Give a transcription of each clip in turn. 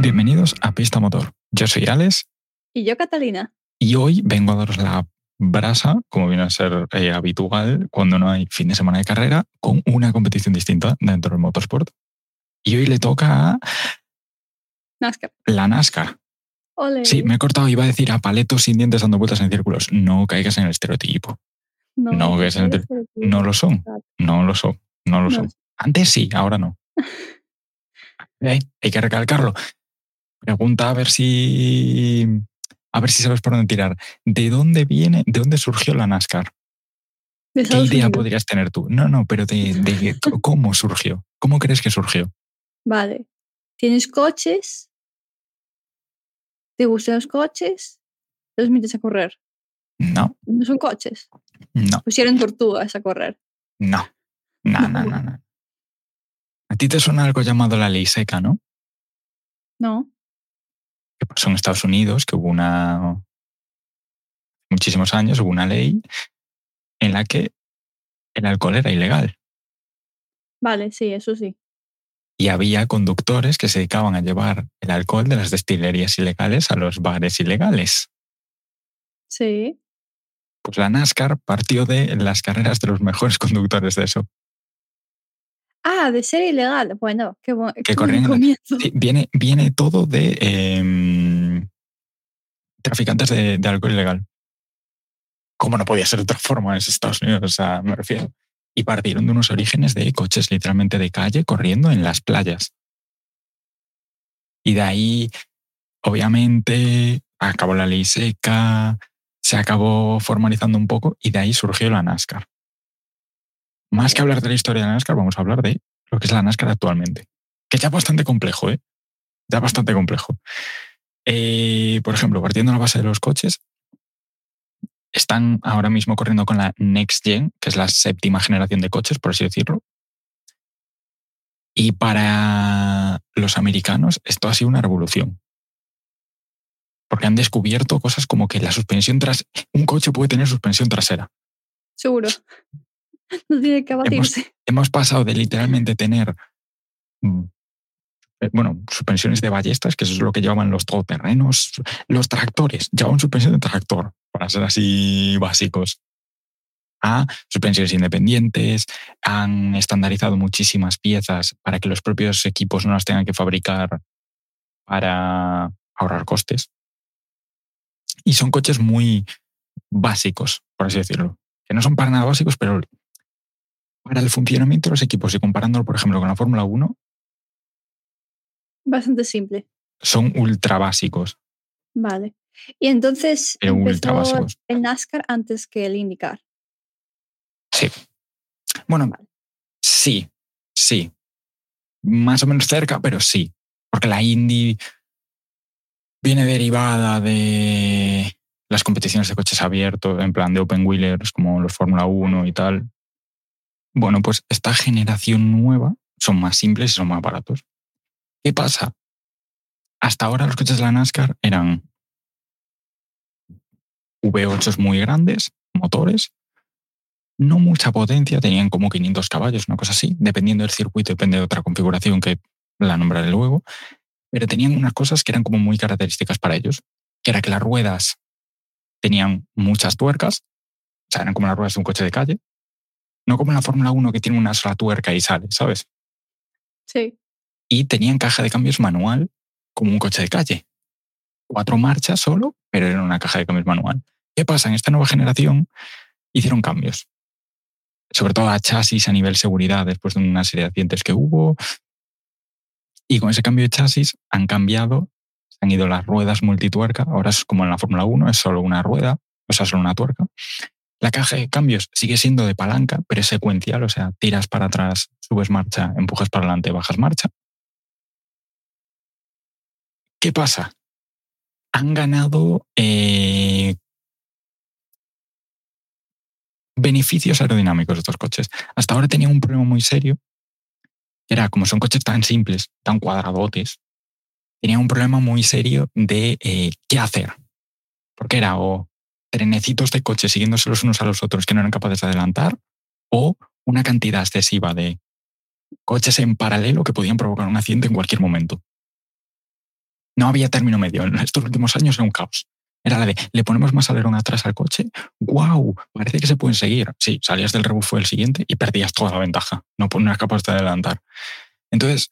Bienvenidos a Pista Motor. Yo soy Alex Y yo, Catalina. y hoy vengo a daros la brasa, como viene a ser eh, habitual cuando no hay fin de semana de carrera, con una competición distinta dentro del motorsport. Y hoy le toca a NASCAR. la NASCAR. Sí, me he cortado, iba a decir a paletos sin dientes dando vueltas en círculos. No caigas en el estereotipo. no, que es el. No lo son, no lo son, no lo No son. Antes sí, ahora no. Eh, hay que recalcarlo. Pregunta a ver si. A ver si sabes por dónde tirar. ¿De dónde viene, de dónde surgió la NASCAR? ¿Qué idea Unidos. podrías tener tú? No, no, pero de, cómo surgió. ¿Cómo crees que surgió? Vale. ¿Tienes coches? ¿Te gustan los coches? Los metes a correr. No, No son coches. no, Pusieron tortugas a correr. no. No, no, no, no. A ti te suena algo llamado la ley seca, ¿no? No. Que pasó en Estados Unidos, que hubo una. muchísimos años, hubo una ley en la que el alcohol era ilegal. Vale, sí, eso sí. Y había conductores que se dedicaban a llevar el alcohol de las destilerías ilegales a los bares ilegales. Sí. Pues la NASCAR partió de las carreras de los mejores conductores de eso. Ah, de ser ilegal. Bueno, qué, bu- qué buen corrían. Sí, viene, viene todo de em, traficantes de, de alcohol ilegal. ¿Cómo no podía ser de otra forma en Estados Unidos? O sea, me refiero. Y partieron de unos orígenes de coches literalmente de calle corriendo en las playas. Y de ahí, obviamente, acabó la ley seca, se acabó formalizando un poco y de ahí surgió la NASCAR. Más que hablar de la historia de la NASCAR, vamos a hablar de lo que es la NASCAR actualmente. Que ya bastante complejo, ¿eh? Ya bastante complejo. Eh, por ejemplo, partiendo de la base de los coches, están ahora mismo corriendo con la Next Gen, que es la séptima generación de coches, por así decirlo. Y para los americanos esto ha sido una revolución. Porque han descubierto cosas como que la suspensión tras un coche puede tener suspensión trasera. Seguro. No tiene que abatirse. Hemos pasado de literalmente tener mm, eh, bueno, suspensiones de ballestas, que eso es lo que llevaban los todoterrenos, los tractores, llevaban suspensión de tractor, para ser así básicos. A suspensiones independientes, han estandarizado muchísimas piezas para que los propios equipos no las tengan que fabricar para ahorrar costes. Y son coches muy básicos, por así decirlo. Que no son para nada básicos, pero para el funcionamiento de los equipos y comparándolo, por ejemplo, con la Fórmula 1, Bastante simple. son ultra básicos. Vale. Y entonces Pero empezó el NASCAR antes que el IndyCar. Sí. Bueno, sí, sí. Más o menos cerca, pero sí. Porque la Indy viene derivada de las competiciones de coches abiertos, en plan de open wheelers, como los Fórmula 1 y tal. Bueno, pues esta generación nueva son más simples y son más baratos. ¿Qué pasa? Hasta ahora los coches de la NASCAR eran V8 muy grandes, motores, no mucha potencia, tenían como 500 caballos, una cosa así, dependiendo del circuito, depende de otra configuración que la nombraré luego, pero tenían unas cosas que eran como muy características para ellos, que era que las ruedas tenían muchas tuercas, o sea, eran como las ruedas de un coche de calle, no como en la Fórmula 1 que tiene una sola tuerca y sale, ¿sabes? Sí. Y tenían caja de cambios manual como un coche de calle. Cuatro marchas solo, pero era una caja de cambios manual. ¿Qué pasa? En esta nueva generación hicieron cambios sobre todo a chasis a nivel seguridad después de una serie de accidentes que hubo. Y con ese cambio de chasis han cambiado, se han ido las ruedas multituerca, ahora es como en la Fórmula 1, es solo una rueda, o sea, solo una tuerca. La caja de cambios sigue siendo de palanca, pero es secuencial, o sea, tiras para atrás, subes marcha, empujas para adelante, bajas marcha. ¿Qué pasa? Han ganado eh, beneficios aerodinámicos estos coches. Hasta ahora tenían un problema muy serio, era como son coches tan simples, tan cuadradotes, tenían un problema muy serio de eh, qué hacer. Porque era o trenecitos de coches siguiéndose los unos a los otros que no eran capaces de adelantar, o una cantidad excesiva de coches en paralelo que podían provocar un accidente en cualquier momento. No había término medio. En estos últimos años era un caos. Era la de, le ponemos más alerón atrás al coche, ¡guau! Parece que se pueden seguir. Sí, salías del rebufo del siguiente y perdías toda la ventaja. No, no eras capaz de adelantar. Entonces,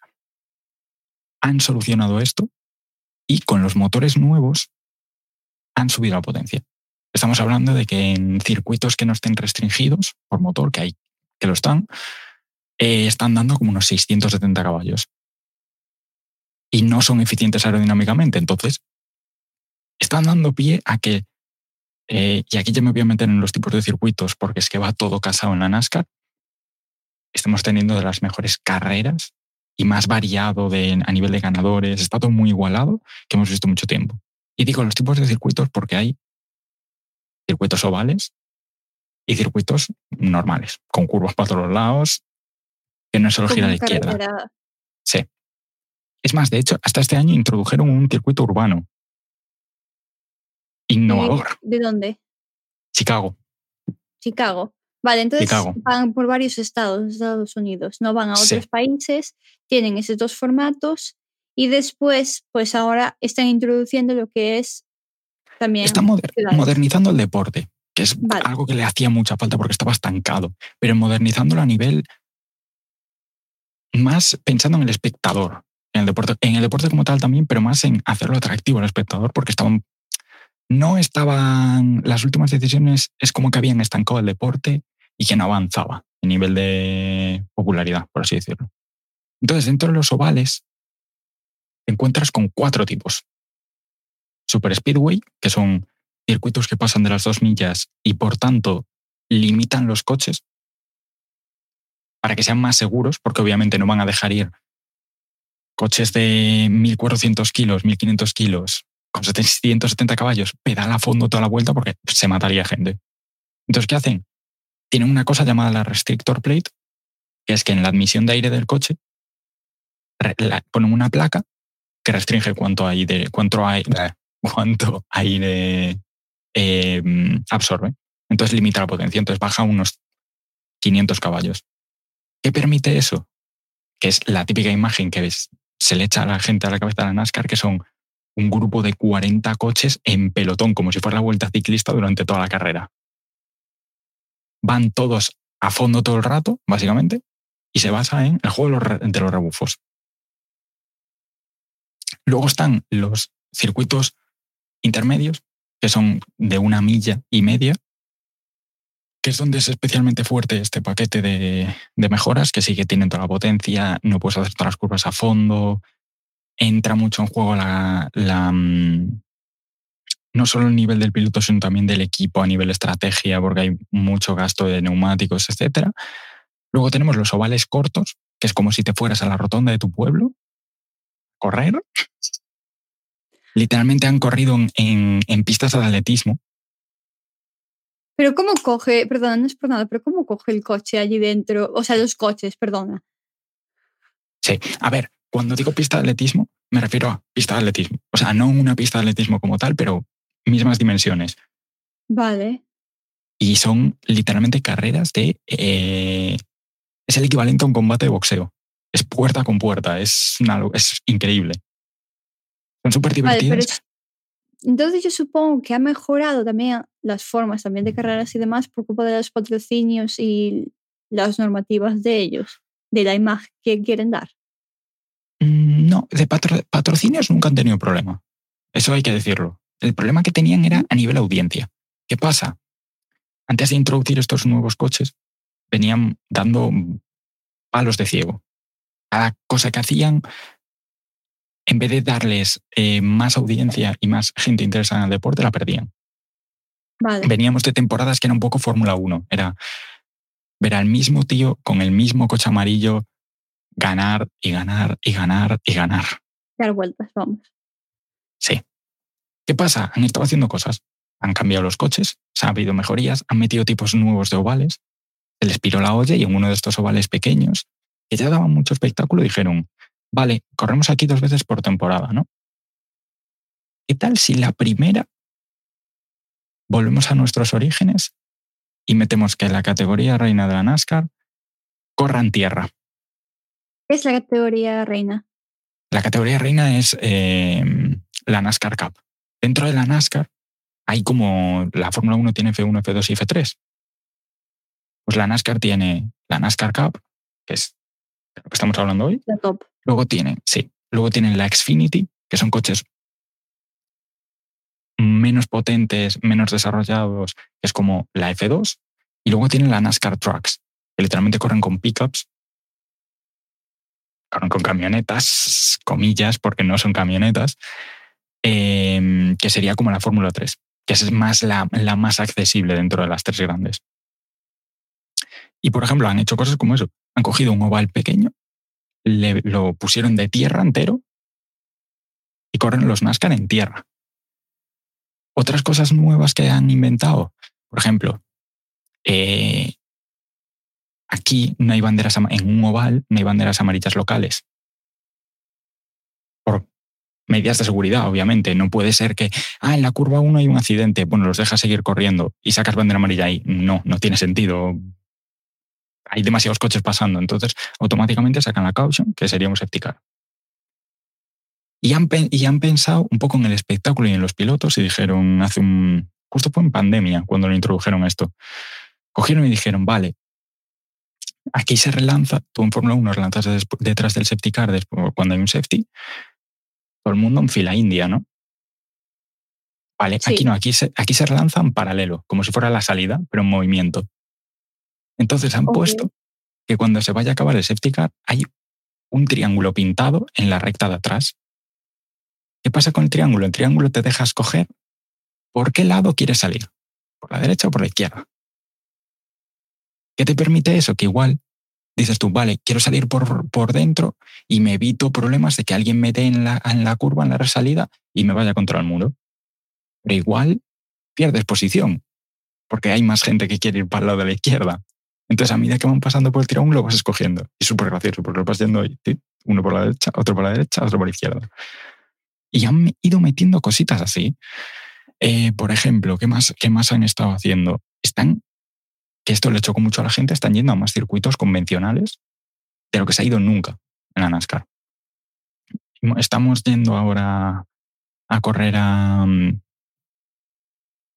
han solucionado esto y con los motores nuevos han subido la potencia. Estamos hablando de que en circuitos que no estén restringidos por motor, que hay que lo están, eh, están dando como unos 670 caballos. Y no son eficientes aerodinámicamente. Entonces, están dando pie a que, eh, y aquí ya me voy a meter en los tipos de circuitos porque es que va todo casado en la NASCAR, estamos teniendo de las mejores carreras y más variado de, a nivel de ganadores, está todo muy igualado que hemos visto mucho tiempo. Y digo los tipos de circuitos porque hay circuitos ovales y circuitos normales, con curvas para todos los lados, que no solo gira a la izquierda. Sí. Es más, de hecho, hasta este año introdujeron un circuito urbano. Innovador. ¿De, dónde? Chicago. Chicago. Vale, entonces van por varios estados de Estados Unidos, no van a otros países, tienen esos dos formatos y después, pues ahora están introduciendo lo que es también. Están modernizando el deporte, que es algo que le hacía mucha falta porque estaba estancado, pero modernizándolo a nivel más pensando en el espectador, en el deporte, en el deporte como tal también, pero más en hacerlo atractivo al espectador porque estaban no estaban las últimas decisiones es como que habían estancado el deporte y que no avanzaba en nivel de popularidad, por así decirlo. Entonces, dentro de los ovales, te encuentras con cuatro tipos. Super Speedway, que son circuitos que pasan de las dos millas y por tanto limitan los coches para que sean más seguros, porque obviamente no van a dejar ir coches de 1.400 kilos, 1.500 kilos, con 770 caballos, pedala a fondo toda la vuelta porque se mataría gente. Entonces, ¿qué hacen? Tienen una cosa llamada la restrictor plate, que es que en la admisión de aire del coche ponen una placa que restringe cuánto aire, cuánto aire, cuánto aire em, absorbe. Entonces limita la potencia, entonces baja unos 500 caballos. ¿Qué permite eso? Que es la típica imagen que ves, se le echa a la gente a la cabeza de la NASCAR, que son un grupo de 40 coches en pelotón, como si fuera la vuelta ciclista durante toda la carrera. Van todos a fondo todo el rato, básicamente, y se basa en el juego de los, rebufos. Luego están los circuitos intermedios, que son de una milla y media, que es donde es especialmente fuerte este paquete de, mejoras, que sí que tienen toda la potencia, no puedes hacer todas las curvas a fondo, entra mucho en juego la, mm, no solo el nivel del piloto, sino también del equipo a nivel estrategia, porque hay mucho gasto de neumáticos, etc. Luego tenemos los ovales cortos, que es como si te fueras a la rotonda de tu pueblo, correr. Literalmente han corrido en, en pistas de atletismo, pero ¿cómo coge, perdona, no es por nada, pero ¿cómo coge el coche allí dentro? O sea, los coches, perdona. Sí, a ver, cuando digo pista de atletismo, me refiero a pista de atletismo. O sea, no una pista de atletismo como tal, pero mismas dimensiones. Vale. Y son literalmente carreras de... Eh, es el equivalente a un combate de boxeo. Es puerta con puerta, es, es increíble. Son súper divertidas. entonces yo supongo que ha mejorado también las formas también de carreras y demás por culpa de los patrocinios y las normativas de ellos, de la imagen que quieren dar. Mm, no, de patrocinios nunca han tenido problema. Eso hay que decirlo. El problema que tenían era a nivel audiencia. ¿Qué pasa? Antes de introducir estos nuevos coches, venían dando palos de ciego. Cada cosa que hacían, en vez de darles eh, más audiencia y más gente interesada en el deporte, la perdían. Veníamos de temporadas que era un poco Fórmula 1. Era ver al mismo tío con el mismo coche amarillo ganar y ganar y ganar y ganar. Dar vueltas, vamos. Sí. ¿Qué pasa? Han estado haciendo cosas. Han cambiado los coches, se han habido mejorías, han metido tipos nuevos de ovales, se les piró la olla y en uno de estos ovales pequeños, que ya daban mucho espectáculo, dijeron, vale, corremos aquí dos veces por temporada, ¿no? ¿Qué tal si la primera volvemos a nuestros orígenes y metemos que la categoría reina de la NASCAR corra en tierra? ¿Qué es la categoría reina? La categoría reina es em, la NASCAR Cup. Dentro de la NASCAR hay como la Fórmula 1 tiene F1, F2 y F3. Pues la NASCAR tiene la NASCAR Cup, que es de lo que estamos hablando hoy. La top. Luego tienen, sí, luego tienen la Xfinity, que son coches menos potentes, menos desarrollados, que es como la F2. Y luego tienen la NASCAR Trucks, que literalmente corren con pickups, corren con camionetas, comillas, porque no son camionetas, em, que sería como la Fórmula 3, que es más la, la más accesible dentro de las tres grandes. Y, por ejemplo, han hecho cosas como eso. Han cogido un oval pequeño, lo pusieron de tierra entero y corren los NASCAR en tierra. Otras cosas nuevas que han inventado, por ejemplo, eh, aquí no hay banderas, en un oval no hay banderas amarillas locales. Por medidas de seguridad, obviamente. No puede ser que, ah, en la curva 1 hay un accidente, bueno, los dejas seguir corriendo y sacas bandera amarilla ahí. No, no tiene sentido hay demasiados coches pasando, entonces automáticamente sacan la caution, que sería un safety car. Y han, y han pensado un poco en el espectáculo y en los pilotos y dijeron hace un... Justo fue en pandemia cuando lo introdujeron esto. Cogieron y dijeron, vale, aquí se relanza, tú en Fórmula 1 relanzas detrás del safety car cuando hay un safety, todo el mundo en fila india, ¿no? Vale, aquí no, aquí se, aquí se relanza en paralelo, como si fuera la salida, pero en movimiento. Entonces han puesto que cuando se vaya a acabar el safety car hay un triángulo pintado en la recta de atrás. ¿Qué pasa con el triángulo? El triángulo te deja escoger por qué lado quieres salir, por la derecha o por la izquierda. ¿Qué te permite eso? Que igual dices tú, vale, quiero salir por, por dentro y me evito problemas de que alguien me dé en la, en la curva, en la resalida y me vaya contra el muro. Pero igual pierdes posición, porque hay más gente que quiere ir para el lado de la izquierda. Entonces, a medida que van pasando por el triángulo, vas escogiendo. Y súper gracioso, porque lo vas yendo uno por la derecha, otro por la derecha, otro por la izquierda. Y han ido metiendo cositas así. Eh, por ejemplo, ¿qué más, ¿qué más han estado haciendo? Están, que esto le chocó mucho a la gente, están yendo a más circuitos convencionales de lo que se ha ido nunca en la NASCAR. Estamos yendo ahora a correr a...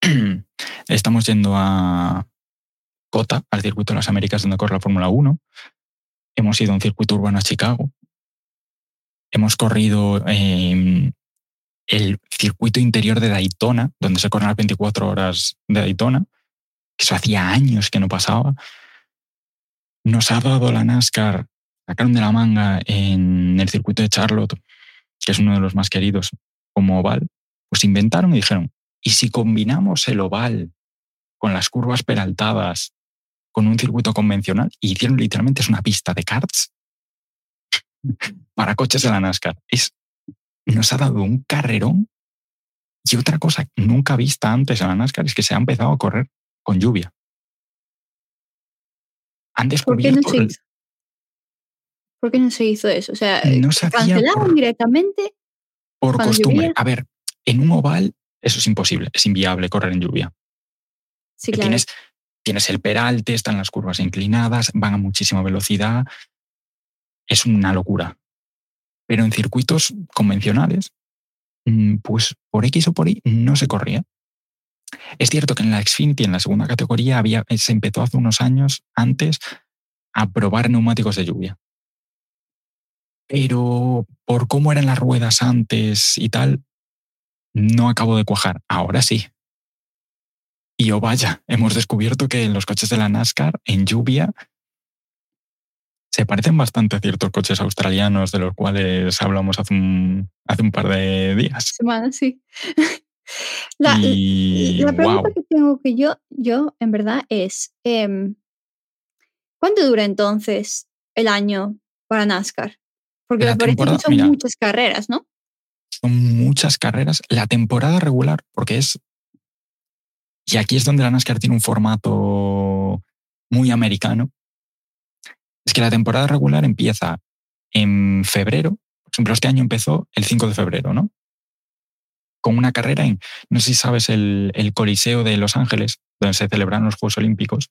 Estamos yendo a, Cota, al circuito de las Américas donde corre la Fórmula 1. Hemos ido a un circuito urbano a Chicago. Hemos corrido em, el circuito interior de Daytona, donde se corren las 24 horas de Daytona, eso hacía años que no pasaba. Nos ha dado la NASCAR, sacaron de la manga en el circuito de Charlotte, que es uno de los más queridos, como oval. Pues inventaron y dijeron, ¿y si combinamos el oval con las curvas peraltadas con un circuito convencional y hicieron literalmente es una pista de karts para coches de la NASCAR. Es, nos ha dado un carrerón y otra cosa nunca vista antes en la NASCAR es que se ha empezado a correr con lluvia. Han descubierto... ¿Por qué no se hizo, ¿Por qué no se hizo eso? O sea, no se cancelaron directamente. Por costumbre. A ver, en un oval eso es imposible, es inviable correr en lluvia. Sí, claro. tienes, tienes el peralte, están las curvas inclinadas, van a muchísima velocidad. Es una locura. Pero en circuitos convencionales, mm, pues por X o por Y no se corría. Es cierto que en la Xfinity, en la segunda categoría, había, se empezó hace unos años antes a probar neumáticos de lluvia. Pero por cómo eran las ruedas antes y tal, no acabo de cuajar. Ahora sí. Y oh vaya, hemos descubierto que los coches de la NASCAR en lluvia se parecen bastante a ciertos coches australianos de los cuales hablamos hace un, hace un par de días. Semanas, sí. La, pregunta que tengo que yo, yo, en verdad, es: em, ¿cuánto dura entonces el año para NASCAR? Porque que son muchas carreras, ¿no? Son muchas carreras. La temporada regular, porque es y aquí es donde la NASCAR tiene un formato muy americano. Es que la temporada regular empieza en febrero. Por ejemplo, este año empezó el 5 de febrero, ¿no? Con una carrera en, no sé si sabes, el, Coliseo de Los Ángeles, donde se celebran los Juegos Olímpicos.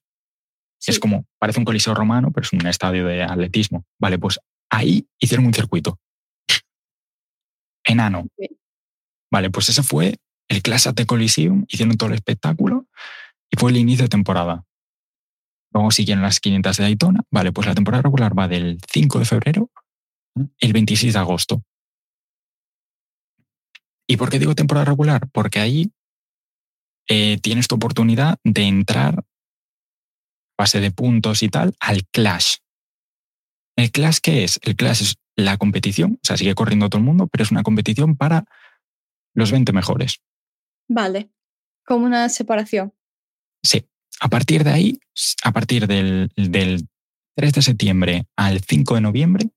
Es como, parece un coliseo romano, pero es un estadio de atletismo. Vale, pues ahí hicieron un circuito. Enano. Vale, pues ese fue el Clash at the Coliseum, hicieron todo el espectáculo y fue el inicio de temporada. Luego siguieron las 500 de Daytona. Vale, pues la temporada regular va del 5 de febrero al 26 de agosto. ¿Y por qué digo temporada regular? Porque ahí eh, tienes tu oportunidad de entrar, base de puntos y tal, al Clash. ¿El Clash qué es? El Clash es la competición, o sea, sigue corriendo todo el mundo, pero es una competición para los 20 mejores. Vale, como una separación. Sí. A partir de ahí, a partir del, del 3 de septiembre al 5 de noviembre,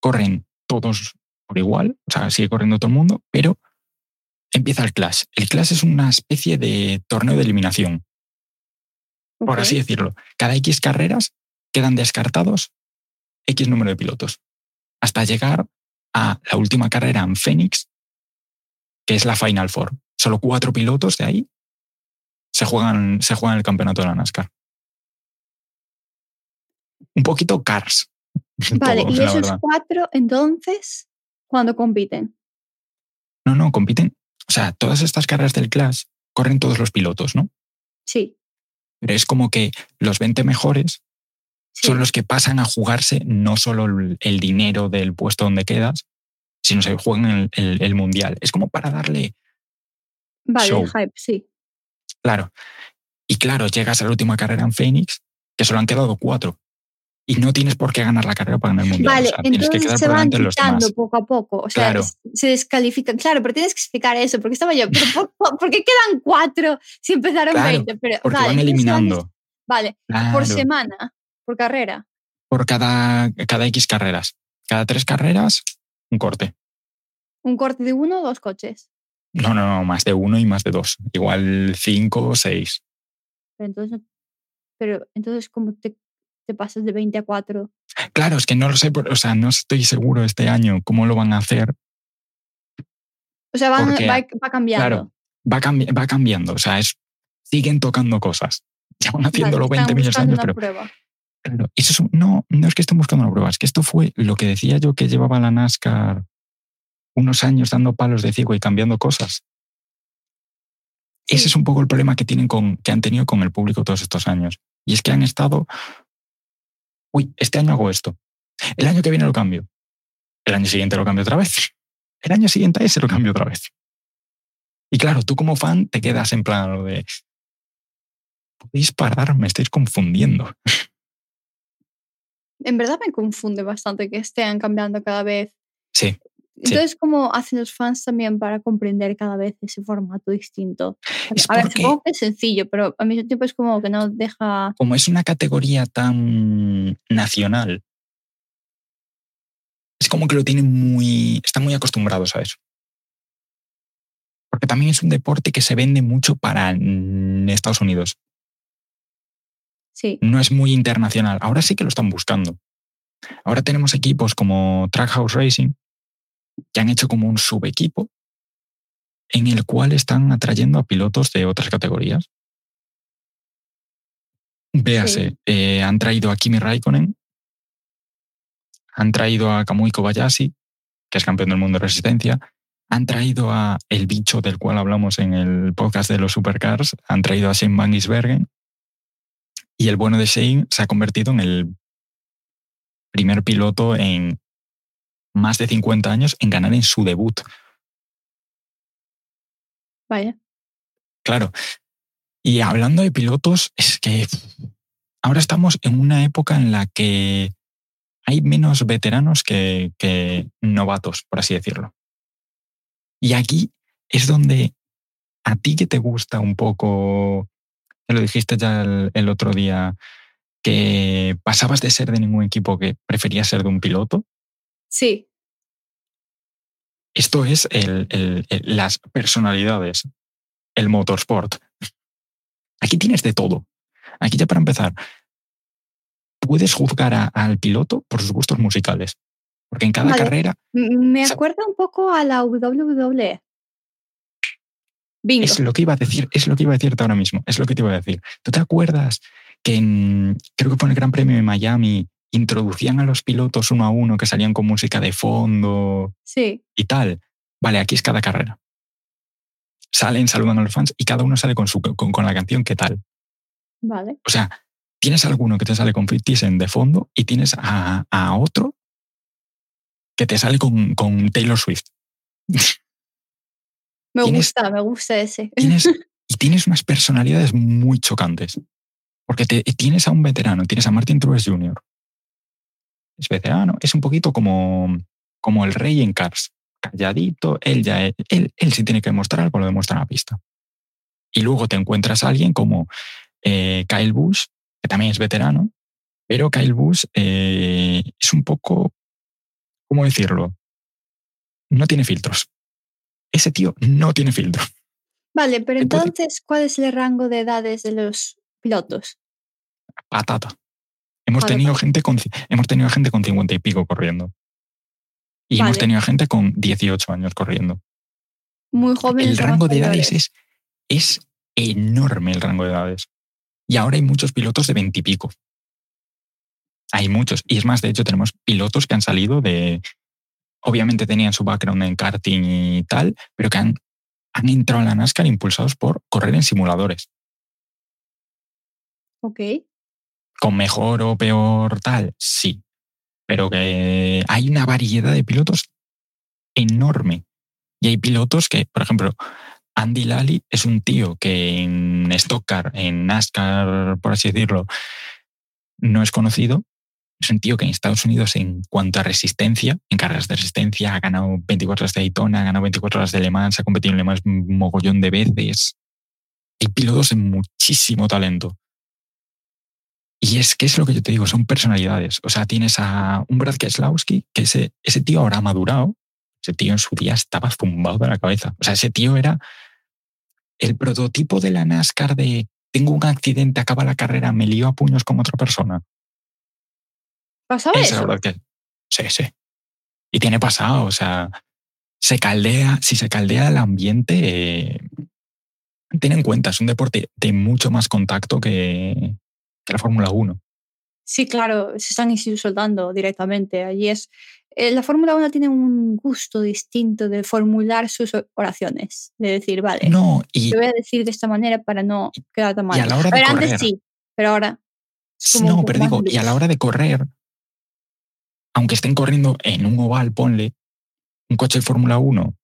corren todos por igual, o sea, sigue corriendo todo el mundo, pero empieza el Clash. El Clash es una especie de torneo de eliminación, por así decirlo. Cada X carreras quedan descartados X número de pilotos, hasta llegar a la última carrera en Phoenix, que es la Final Four. Solo cuatro pilotos de ahí se juegan, se juegan el campeonato de la NASCAR. Un poquito Cars. Vale, y esos cuatro, entonces, ¿cuándo compiten? No, no, compiten. O sea, todas estas carreras del Clash corren todos los pilotos, ¿no? Sí. Pero es como que los 20 mejores son los que pasan a jugarse no solo el, dinero del puesto donde quedas, sino se juegan el, el, mundial. Es como para darle. Vale, hype, sí. Claro. Y claro, llegas a la última carrera en Phoenix, que solo han quedado cuatro. Y no tienes por qué ganar la carrera para ganar el mundial. Vale, entonces se van quitando poco a poco. O sea, se descalifican. Claro, pero tienes que explicar eso, porque estaba yo. Pero por, qué quedan cuatro si empezaron 20? Pero, porque van eliminando. Vale, por semana, por carrera. Por cada, cada X carreras. Cada tres carreras, un corte. ¿Un corte de uno o dos coches? No, no, no, más de uno y más de dos. Igual cinco o seis. Pero entonces, pero entonces ¿cómo te, te pasas de 20 a 4? Claro, es que no lo sé, o sea, no estoy seguro este año cómo lo van a hacer. O sea, va, cambiando. Claro, va, va cambiando. O sea, es, siguen tocando cosas. Llevan haciéndolo 20 millones de años, pero. Prueba. eso no, no es que estén buscando una prueba, es que esto fue lo que decía yo que llevaba la NASCAR unos años dando palos de ciego y cambiando cosas. Ese es un poco el problema que, tienen con, que han tenido con el público todos estos años. Y es que han estado, uy, este año hago esto. El año que viene lo cambio. El año siguiente lo cambio otra vez. El año siguiente a ese lo cambio otra vez. Y claro, tú como fan te quedas en plan lo de, podéis parar, me estáis confundiendo. En verdad me confunde bastante que estén cambiando cada vez. Sí. Entonces, ¿cómo hacen los fans también para comprender cada vez ese formato distinto? a ver, supongo que es sencillo, pero al mismo tiempo es como que no deja... Como es una categoría tan nacional, es como que lo tienen muy... están muy acostumbrados a eso. Porque también es un deporte que se vende mucho para Estados Unidos. Sí. No es muy internacional. Ahora sí que lo están buscando. Ahora tenemos equipos como Trackhouse Racing, que han hecho como un subequipo en el cual están atrayendo a pilotos de otras categorías. Véase, eh, han traído a Kimi Raikkonen, han traído a Kamui Kobayashi, que es campeón del mundo de resistencia, han traído a el bicho del cual hablamos en el podcast de los supercars, han traído a Shane Van Gisbergen, y el bueno de Shane se ha convertido en el primer piloto en más de 50 años en ganar en su debut. Vaya. Claro. Y hablando de pilotos, es que ahora estamos en una época en la que hay menos veteranos que, novatos, por así decirlo. Y aquí es donde a ti que te gusta un poco, te lo dijiste ya el otro día, que pasabas de ser de ningún equipo que preferías ser de un piloto, Sí. Esto es las personalidades, el motorsport. Aquí tienes de todo. Aquí ya para empezar, puedes juzgar al piloto por sus gustos musicales. Porque en cada carrera... Me acuerda un poco a la WWE. Es lo que iba a decir, es lo que iba a decirte ahora mismo, es lo que te iba a decir. ¿Tú te acuerdas que en, creo que fue en el Gran Premio de Miami introducían a los pilotos uno a uno que salían con música de fondo sí. y tal. Vale, aquí es cada carrera. salen, saludan a los fans y cada uno sale con, su, con, la canción ¿Qué tal? Vale. O sea, tienes alguno que te sale con 50 Cent de fondo y tienes a, a otro que te sale con, con Taylor Swift. Me gusta, me gusta ese. y tienes unas personalidades muy chocantes. Porque te, tienes a un veterano, tienes a Martin Truex Jr. Es veterano, es un poquito como, como el rey en Cars. Calladito, él ya él, él sí tiene que demostrar algo, lo demuestra en la pista. Y luego te encuentras a alguien como eh, Kyle Busch, que también es veterano, pero Kyle Busch eh, es un poco, ¿cómo decirlo? No tiene filtros. Ese tío no tiene filtro. Vale, pero entonces, ¿cuál es el rango de edades de los pilotos? Patata. Hemos, tenido, gente con, hemos tenido gente con 50 y pico corriendo. Y hemos tenido gente con 18 años corriendo. Muy joven. El rango de edades es, es enorme el rango de edades. Y ahora hay muchos pilotos de 20 y pico. Hay muchos. Y es más, de hecho, tenemos pilotos que han salido de. Obviamente tenían su background en karting y tal, pero que han, han entrado en la NASCAR impulsados por correr en simuladores. Ok. ¿Con mejor o peor tal? Sí. Pero que hay una variedad de pilotos enorme. Y hay pilotos que, por ejemplo, Andy Lally es un tío que en Stock Car, en NASCAR, por así decirlo, no es conocido. Es un tío que en Estados Unidos, en cuanto a resistencia, en carreras de resistencia, ha ganado 24 horas de Daytona, ha ganado 24 horas de Le Mans, ha competido en Le Mans un mogollón de veces. Hay pilotos de muchísimo talento. Y es que es lo que yo te digo, son personalidades. O sea, tienes a un Brad Keselowski, que ese, ese tío ahora ha madurado. Ese tío en su día estaba zumbado de la cabeza. O sea, ese tío era el prototipo de la NASCAR de tengo un accidente, acaba la carrera, me lío a puños con otra persona. ¿Pasaba eso? Que, sí, sí. Y tiene pasado, o sea, se caldea, si se caldea el ambiente, eh, ten en cuenta, es un deporte de mucho más contacto que, la Fórmula 1. Sí, claro, se están insultando directamente. Allí es. Eh, la Fórmula 1 tiene un gusto distinto de formular sus oraciones, de decir, vale, no, y, te voy a decir de esta manera para no quedar tan mal. Y a la hora de correr, antes sí, pero ahora. no, pero digo, y a la hora de correr, aunque estén corriendo en un oval, ponle un coche de Fórmula 1,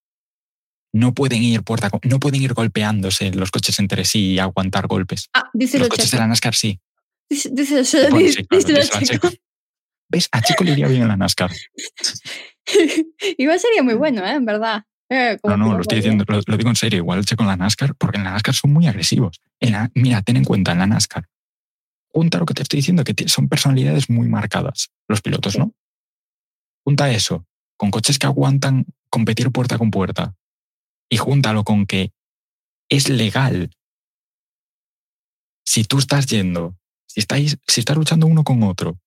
no pueden ir puerta, no pueden ir golpeándose los coches entre sí y aguantar golpes. Ah, dice los coches de la NASCAR sí. Dice, dice, dice, dice ¿Ves? A Chico le iría bien en la NASCAR. igual sería muy bueno, ¿eh? En verdad. Eh, no, no, lo estoy diciendo, lo, digo en serio, igual Checo en la NASCAR, porque en la NASCAR son muy agresivos. mira, ten en cuenta, en la NASCAR, junta lo que te estoy diciendo, que son personalidades muy marcadas, los pilotos, ¿no? Junta eso con coches que aguantan competir puerta con puerta y júntalo con que es legal. Si tú estás yendo, si, estáis, si estás luchando uno con otro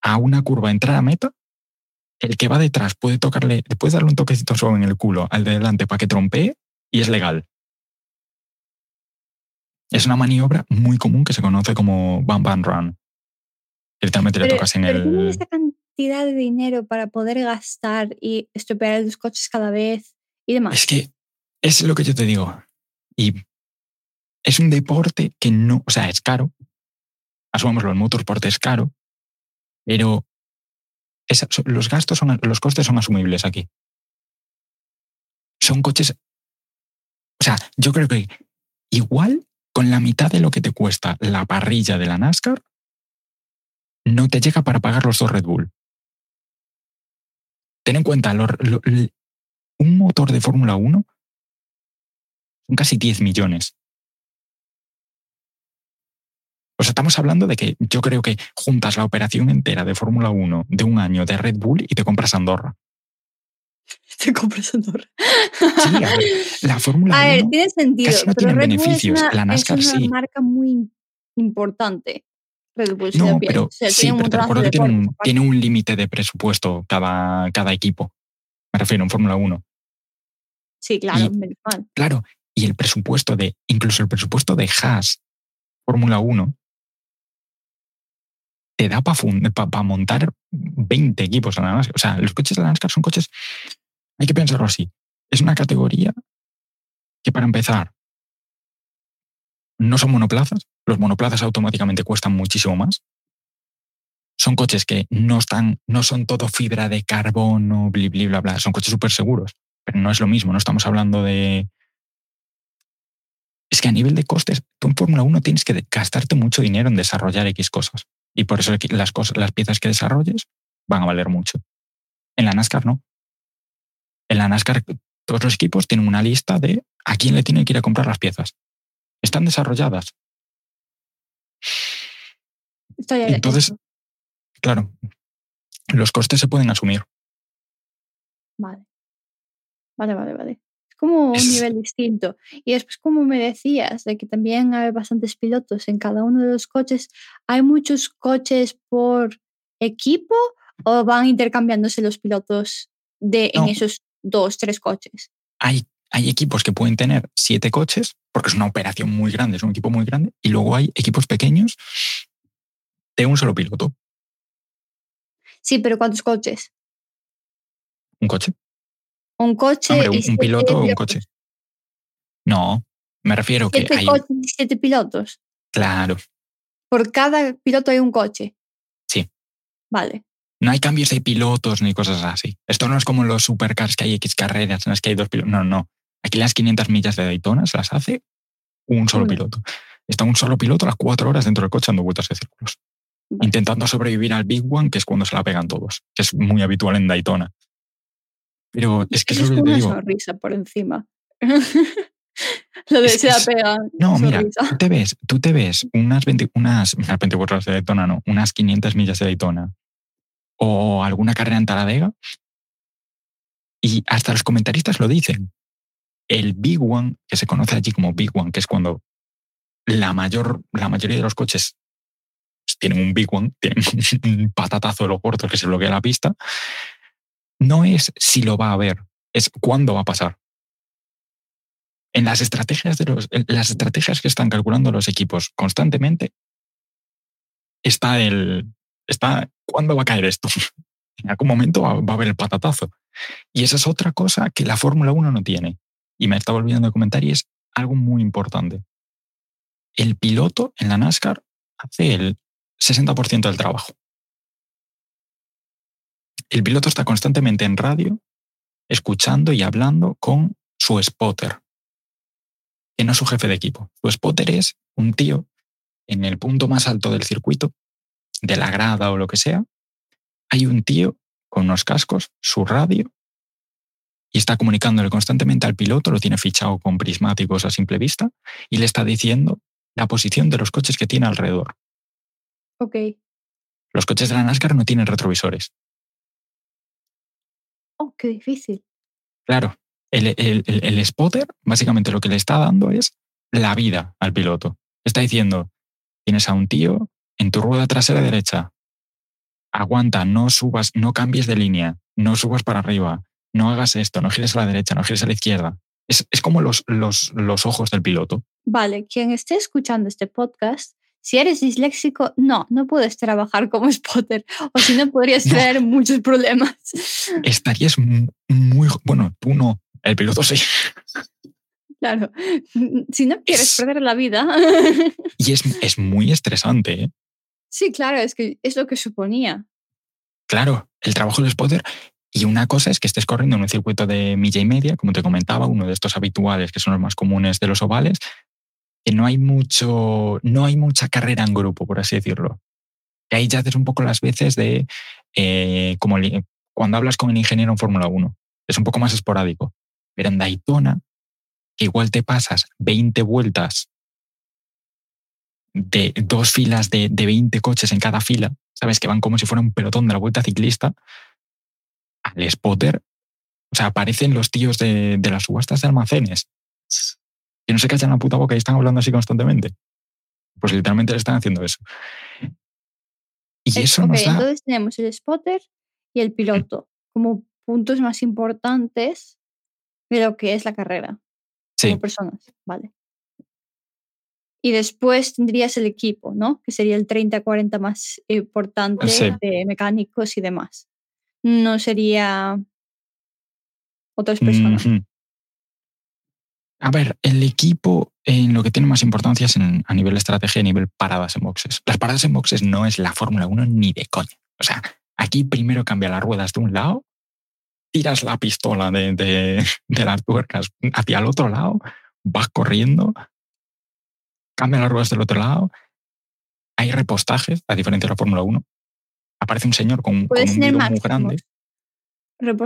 a una curva, entrar a meta, el que va detrás puede tocarle, puede darle un toquecito suave en el culo al de delante para que trompee y es legal. Es una maniobra muy común que se conoce como Bam Bam Run. Literalmente le tocas en el. esa cantidad de dinero para poder gastar y estropear los coches cada vez y demás? Es que es lo que yo te digo. Y es un deporte que no, o sea, es caro. Asumámoslo, el motorsport es caro, pero los gastos son, los costes son asumibles aquí. Son coches. O sea, yo creo que igual con la mitad de lo que te cuesta la parrilla de la NASCAR, no te llega para pagar los dos Red Bull. Ten en cuenta, un motor de Fórmula 1 son casi 10 millones. O sea, estamos hablando de que yo creo que juntas la operación entera de Fórmula 1 de un año de Red Bull y te compras Andorra. Te compras Andorra. Sí, a ver, la Fórmula 1. A ver, tiene sentido. Casi no tiene beneficios. la NASCAR es una marca muy importante. Red Bull, no, pero sí, pero te recuerdo que tiene un, límite de presupuesto cada, cada equipo. Me refiero en Fórmula 1. Sí, claro, Claro, y el presupuesto de, incluso el presupuesto de Haas, Fórmula 1, te da para montar 20 equipos a la NASCAR. O sea, los coches de la NASCAR son coches, hay que pensarlo así, es una categoría que para empezar, no son monoplazas. Los monoplazas automáticamente cuestan muchísimo más. Son coches que no están, no son todo fibra de carbono, bla, bla, bla, bla. Son coches súper seguros, pero no es lo mismo. No estamos hablando de. Es que a nivel de costes, tú en Fórmula 1 tienes que gastarte mucho dinero en desarrollar X cosas. Y por eso las, cosas, las piezas que desarrolles van a valer mucho. En la NASCAR no. En la NASCAR todos los equipos tienen una lista de a quién le tienen que ir a comprar las piezas. Están desarrolladas. Entonces, claro, los costes se pueden asumir. Vale. Vale, vale, vale. Como un nivel distinto. Y después, como me decías, de que también hay bastantes pilotos en cada uno de los coches, ¿hay muchos coches por equipo o van intercambiándose los pilotos de, en esos dos, tres coches? Hay, hay equipos que pueden tener siete coches, porque es una operación muy grande, es un equipo muy grande, y luego hay equipos pequeños de un solo piloto. Sí, pero ¿cuántos coches? ¿Un coche? Un coche. un, piloto o un coche. No, me refiero que hay. Coches y siete pilotos. Claro. Por cada piloto hay un coche. Sí. Vale. No hay cambios de pilotos ni cosas así. Esto no es como los supercars que hay X carreras en las que hay dos pilotos. No, no. Aquí las 500 millas de Daytona se las hace un solo piloto. Está un solo piloto a las cuatro horas dentro del coche dando vueltas de círculos. Intentando sobrevivir al Big One, que es cuando se la pegan todos, que es muy habitual en Daytona. Pero es que es, lo que te digo. sonrisa por encima. lo de se la pegan. No, mira, tú te ves, tú te ves unas, 20, unas, unas 24 horas de Daytona, no, unas 500 millas de Daytona o alguna carrera en Taladega y hasta los comentaristas lo dicen. El Big One, que se conoce allí como Big One, que es cuando la, mayor, la mayoría de los coches tienen un Big One, tienen un patatazo de los cortos que se bloquea la pista, no es si lo va a haber, es cuándo va a pasar. En las estrategias, de los, las estrategias que están calculando los equipos constantemente está el está cuándo va a caer esto. En algún momento va, a haber el patatazo. Y esa es otra cosa que la Fórmula 1 no tiene. Y me estaba olvidando de comentar y es algo muy importante. El piloto en la NASCAR hace el 60% del trabajo. El piloto está constantemente en radio, escuchando y hablando con su spotter, que no es su jefe de equipo. Su spotter es un tío en el punto más alto del circuito, de la grada o lo que sea. Hay un tío con unos cascos, su radio, y está comunicándole constantemente al piloto, lo tiene fichado con prismáticos a simple vista, y le está diciendo la posición de los coches que tiene alrededor. Ok. Los coches de la NASCAR no tienen retrovisores. Oh, qué difícil. Claro, el, el, spotter básicamente lo que le está dando es la vida al piloto. Está diciendo, tienes a un tío en tu rueda trasera derecha, aguanta, no subas, no cambies de línea, no subas para arriba, no hagas esto, no gires a la derecha, no gires a la izquierda. Es, como los, los, los ojos del piloto. Vale, quien esté escuchando este podcast si eres disléxico, no, no puedes trabajar como spotter o si no podrías traer muchos problemas. Estarías muy... Bueno, tú no, el piloto sí. Claro, si no quieres perder la vida. Y es, es muy estresante. ¿eh? Sí, claro, es que es lo que suponía. Claro, el trabajo del spotter. Y una cosa es que estés corriendo en un circuito de milla y media, como te comentaba, uno de estos habituales que son los más comunes de los ovales, que no hay mucho, no hay mucha carrera en grupo, por así decirlo. Y ahí ya haces un poco las veces de eh, como cuando hablas con el ingeniero en Fórmula 1. Es un poco más esporádico. Pero en Daytona, que igual te pasas 20 vueltas de dos filas de, de 20 coches en cada fila, sabes que van como si fuera un pelotón de la vuelta ciclista, al spotter, o sea, aparecen los tíos de, de las subastas de almacenes que no se callan la puta boca y están hablando así constantemente. Pues literalmente le están haciendo eso. Y eso nos da... Entonces tenemos el spotter y el piloto como puntos más importantes de lo que es la carrera. Sí. Como personas, vale. Y después tendrías el equipo, ¿no? Que sería el 30-40 más importante de mecánicos y demás. No sería otras personas. A ver, el equipo en lo que tiene más importancia es a nivel estrategia a nivel paradas en boxes. Las paradas en boxes no es la Fórmula 1 ni de coña. O sea, aquí primero cambia las ruedas de un lado, tiras la pistola de, de, de las tuercas hacia el otro lado, vas corriendo, cambia las ruedas del otro lado, hay repostajes, a diferencia de la Fórmula 1. Aparece un señor con, un bidón muy grande.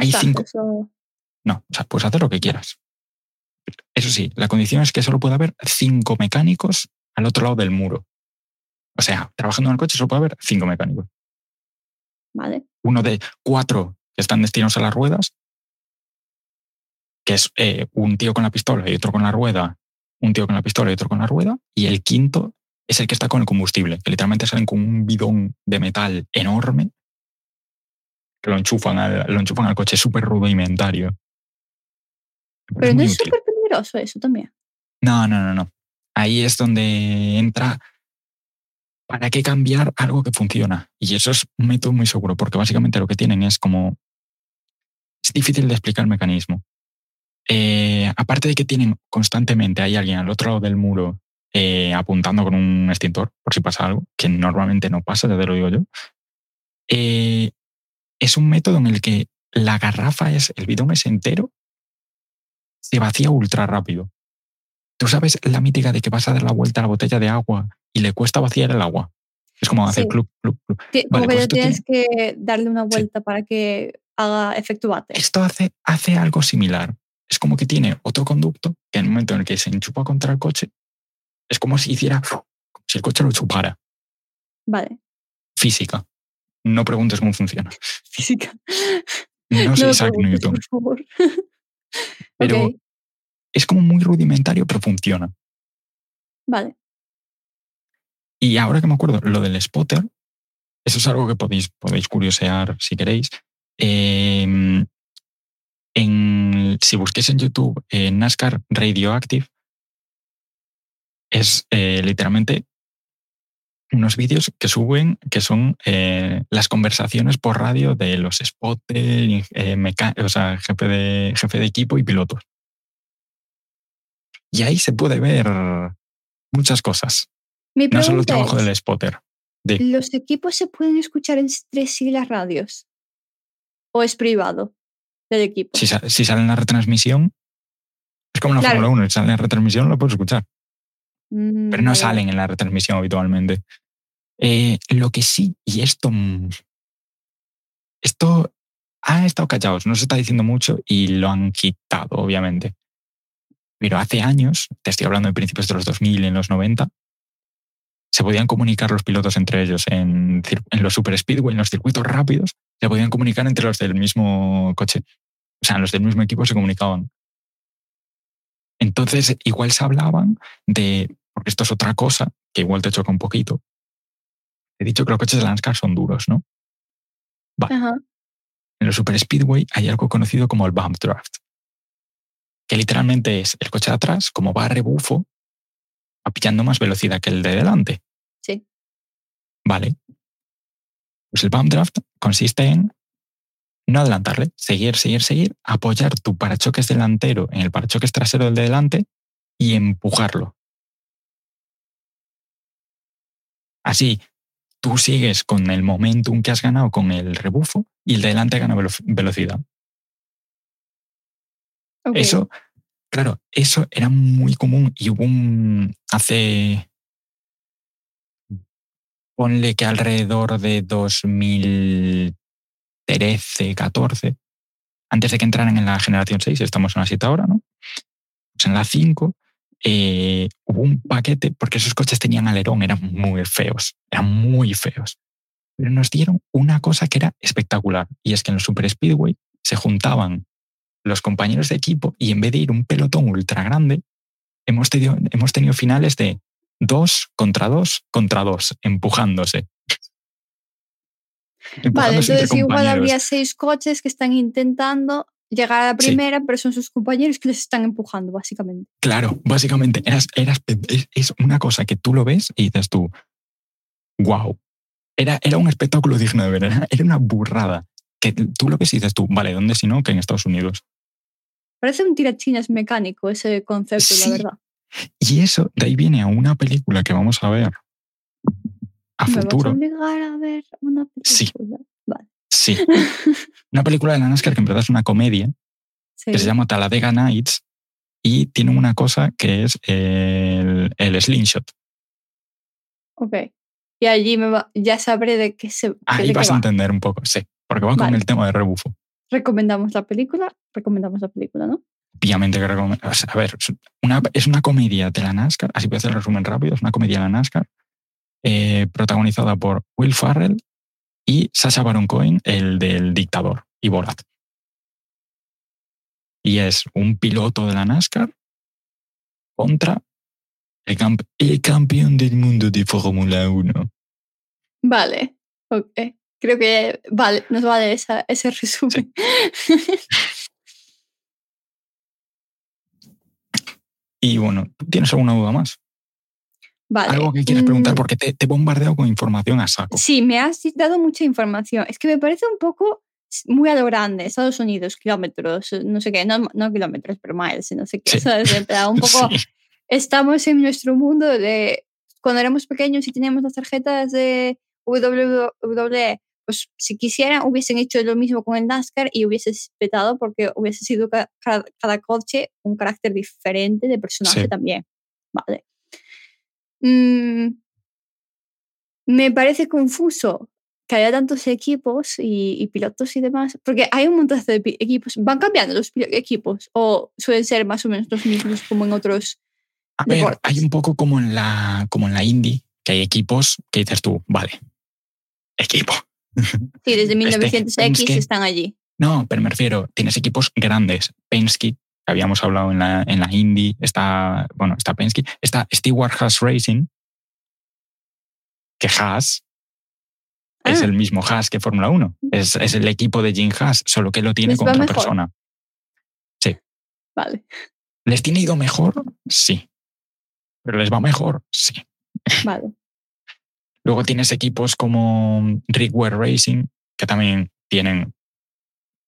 Hay cinco. No, o sea, puedes hacer lo que quieras. Eso sí, la condición es que solo puede haber cinco mecánicos al otro lado del muro. O sea, trabajando en el coche solo puede haber cinco mecánicos. Vale. Uno de cuatro que están destinados a las ruedas, que es eh, un tío con la pistola y otro con la rueda, un tío con la pistola y otro con la rueda, y el quinto es el que está con el combustible, que literalmente salen con un bidón de metal enorme que lo enchufan al, lo enchufan al coche súper rudimentario. Pero no es súper peligroso eso también. No, no, no, no. Ahí es donde entra ¿para qué cambiar algo que funciona? Y eso es un método muy seguro, porque básicamente lo que tienen es como... Es difícil de explicar el mecanismo. Eh, aparte de que tienen constantemente, hay alguien al otro lado del muro eh, apuntando con un extintor por si pasa algo, que normalmente no pasa, ya te lo digo yo. Eh, es un método en el que la garrafa es, el bidón es entero, se vacía ultra rápido. Tú sabes la mítica de que vas a dar la vuelta a la botella de agua y le cuesta vaciar el agua. Es como hacer club, club, club. como que tienes que darle una vuelta para que haga efecto bate. Esto hace, hace algo similar. Es como que tiene otro conducto que en el momento en el que se enchupa contra el coche, es como si hiciera, si el coche lo chupara. Vale. Física. No preguntes cómo funciona. Física. No sé Isaac Newton. Por favor. Pero es como muy rudimentario, pero funciona. Vale. Y ahora que me acuerdo, lo del spotter, eso es algo que podéis, podéis curiosear si queréis. Em, en, si busquéis en YouTube NASCAR Radioactive, es eh, literalmente unos vídeos que suben que son eh, las conversaciones por radio de los spotters, eh, o sea, jefe de, jefe de equipo y pilotos. Y ahí se puede ver muchas cosas. no solo el trabajo del spotter. ¿Los equipos se pueden escuchar entre sí las radios? ¿O es privado del equipo? Si, si sale en la retransmisión, es como en la Fórmula 1, si sale en la retransmisión lo puedes escuchar. Mm, pero no salen en la retransmisión habitualmente. Eh, lo que sí, y esto, mm, esto ha estado callados, no se está diciendo mucho y lo han quitado, obviamente. Pero hace años, te estoy hablando de principios de los 2000, en los 90, se podían comunicar los pilotos entre ellos en, en los super speedway, en los circuitos rápidos, se podían comunicar entre los del mismo coche. O sea, los del mismo equipo se comunicaban. Entonces, igual se hablaban de, porque esto es otra cosa, que igual te choca un poquito. He dicho que los coches de NASCAR son duros, ¿no? Vale. En los Super Speedway hay algo conocido como el bump draft, que literalmente es el coche de atrás, como va a rebufo, va pillando más velocidad que el de delante. Sí. Vale. Pues el bump draft consiste en no adelantarle, seguir, seguir, seguir, apoyar tu parachoques delantero en el parachoques trasero del de delante y empujarlo. Así, tú sigues con el momentum que has ganado con el rebufo y el de delante gana velocidad. Eso, claro, eso era muy común y hubo un, hace, ponle que alrededor de 2000 13, 14, antes de que entraran en la generación 6, estamos en la 7 ahora, ¿no? Pues en la 5 eh, hubo un paquete, porque esos coches tenían alerón, eran muy feos, eran muy feos. Pero nos dieron una cosa que era espectacular, y es que en los Super Speedway se juntaban los compañeros de equipo y en vez de ir un pelotón ultra grande, hemos tenido, hemos tenido finales de dos contra dos contra dos, empujándose. Vale, entonces igual habría seis coches que están intentando llegar a la primera, pero son sus compañeros que les están empujando, básicamente. Claro, básicamente eras, es, una cosa que tú lo ves y dices tú, wow, era, era un espectáculo digno de ver, era, una burrada. Que tú lo ves y dices tú, vale, ¿dónde si no que en Estados Unidos? Parece un tirachinas mecánico ese concepto, la verdad. Y eso, de ahí viene a una película que vamos a ver a futuro. Vas a obligar a ver una película? Sí. Sí. una película de la NASCAR que en verdad es una comedia que se llama Talladega Nights y tiene una cosa que es el, el slingshot. Ok. Y allí me va, ya sabré de qué se. Ahí vas a entender un poco, sí. Porque va con el tema de rebufo. Recomendamos la película, recomendamos la película, ¿no? Obviamente que recomendamos. A ver, una, es una comedia de la NASCAR, así voy a hacer el resumen rápido, es una comedia de la NASCAR, eh, protagonizada por Will Farrell y Sasha Baron Cohen, el del dictador, y Borat. Y es un piloto de la NASCAR contra el, el campeón del mundo de Fórmula 1. Vale, ok. Creo que vale, nos vale esa, ese resumen. y bueno, ¿tienes alguna duda más? Vale. Algo que quieres preguntar mm. porque te, he bombardeado con información a saco. Sí, me has dado mucha información. Es que me parece un poco muy a lo grande, Estados Unidos, kilómetros, no sé qué, no, no kilómetros, pero miles, no sé qué. Un poco estamos en nuestro mundo de cuando éramos pequeños y teníamos las tarjetas de WWE, pues si quisieran hubiesen hecho lo mismo con el NASCAR y hubiese respetado porque hubiese sido cada, coche un carácter diferente de personaje también. Vale. Mm, me parece confuso que haya tantos equipos y, pilotos y demás, porque hay un montón de equipos. ¿Van cambiando los equipos o suelen ser más o menos los mismos como en otros? A ver, hay un poco como en la como en la indie, que hay equipos que dices tú, vale, equipo. Sí, desde 1900X este, están allí. No, pero me refiero, tienes equipos grandes. Penske, que habíamos hablado en la, en la Indy, está, bueno, está Penske, está Stewart Haas Racing, que Haas es ah. el mismo Haas que Fórmula 1. Es, es, el equipo de Jim Haas, solo que lo tiene con otra persona. Sí. Vale. ¿Les tiene ido mejor? Sí. ¿Pero les va mejor? Sí. Vale. Luego tienes equipos como Rigware Racing, que también tienen.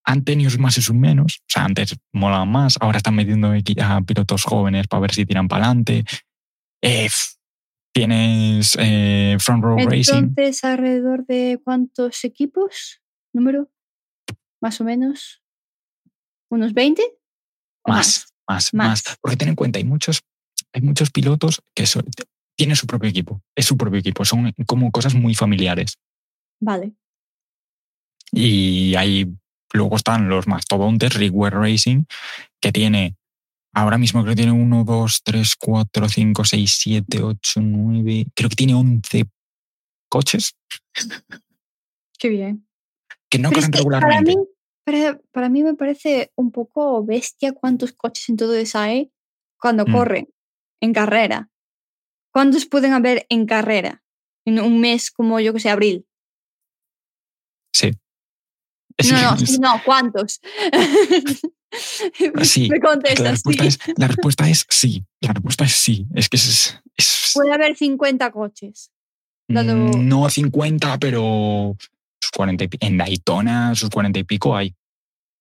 Han tenido más y sus menos. O sea, antes molaban más, ahora están metiendo a pilotos jóvenes para ver si tiran para adelante. Eh, tienes eh, Front Row Racing. Entonces, alrededor de cuántos equipos? ¿Número? Más o menos. ¿Unos 20? Más, más, más, Porque ten en cuenta, hay muchos, hay muchos pilotos que son, tiene su propio equipo, es su propio equipo, son como cosas muy familiares. Vale. Y ahí luego están los mastodontes, Rigware Racing, que tiene, ahora mismo creo que tiene 1, 2, 3, 4, 5, 6, 7, 8, 9, creo que tiene 11 coches. Qué bien. Que no corren regularmente. Para mí, para, mí me parece un poco bestia cuántos coches en todo eso hay cuando mm. corren en carrera. ¿Cuántos pueden haber en carrera? En un mes como yo que sé, abril. No, no, no, ¿cuántos? Sí. Me contestas. La respuesta, es, la respuesta es sí. La respuesta es sí. Es que es. Puede haber 50 coches. Mm, no 50, pero 40 en Daytona, sus 40 y pico hay.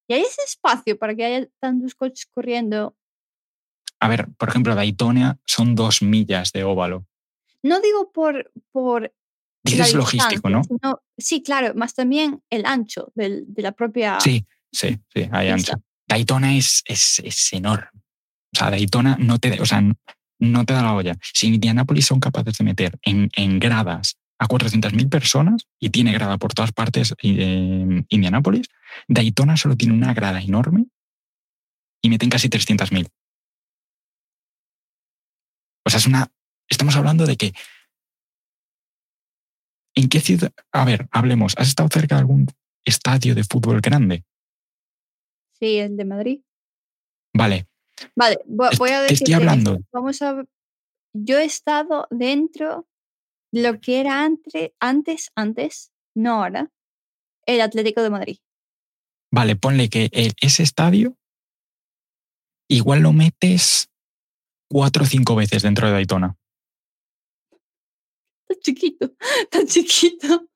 ¿Y hay ese espacio para que haya tantos coches corriendo a ver, por ejemplo, Daytona son dos millas de óvalo. No digo por... por Dices logístico, ¿no? sí, claro, más también el ancho de la propia... Sí, sí, sí, hay ancho. Daytona es, es, enorme. O sea, Daytona no te, o sea, no te da la olla. Si Indianapolis son capaces de meter en, en gradas a 400.000 personas y tiene grada por todas partes en Indianapolis, Daytona solo tiene una grada enorme y meten casi 300.000. O sea, es una. Estamos hablando de que. ¿En qué ciudad? A ver, hablemos. ¿Has estado cerca de algún estadio de fútbol grande? Sí, el de Madrid. Vale. Vale, voy a decir. Estoy hablando. Vamos a. Yo he estado dentro de lo que era antes, antes, antes, no ahora, el Atlético de Madrid. Vale, ponle que ese estadio igual lo metes cuatro o cinco veces dentro de Daytona. Tan chiquito, tan chiquito.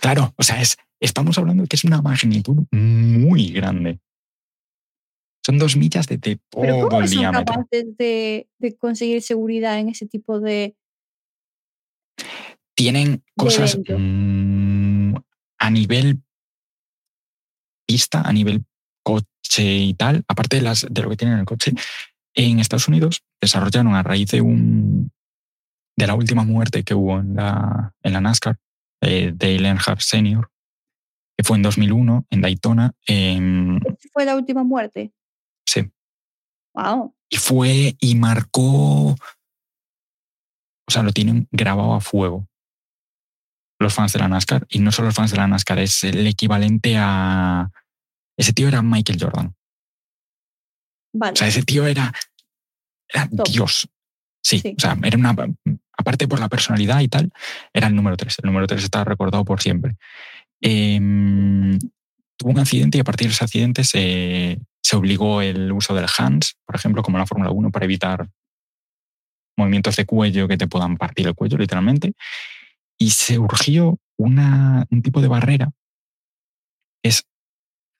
Claro, o sea, es, estamos hablando de que es una magnitud muy grande. Son dos millas de, de todo ¿Pero el son diámetro. capaces de, de conseguir seguridad en ese tipo de. Tienen cosas mm, a nivel pista, a nivel coche y tal, aparte de, las, de lo que tienen en el coche, en Estados Unidos desarrollaron a raíz de un de la última muerte que hubo en la, en la NASCAR, eh, Dale Earnhardt Sr., que fue en 2001 en Daytona. em, ¿Fue la última muerte? sí, ¡Wow! y fue y marcó, o sea, lo tienen grabado a fuego los fans de la NASCAR, y no solo los fans de la NASCAR, es el equivalente a... Ese tío era Michael Jordan. Vale. O sea, ese tío era, era. Dios. Sí, Sí. o sea, era una. Aparte por la personalidad y tal, era el número 3. El número 3 está recordado por siempre. Em, tuvo un accidente y a partir de ese accidente se, se obligó el uso del hands, por ejemplo, como en la Fórmula 1, para evitar movimientos de cuello que te puedan partir el cuello, literalmente. Y se urgió una, un tipo de barrera. Es,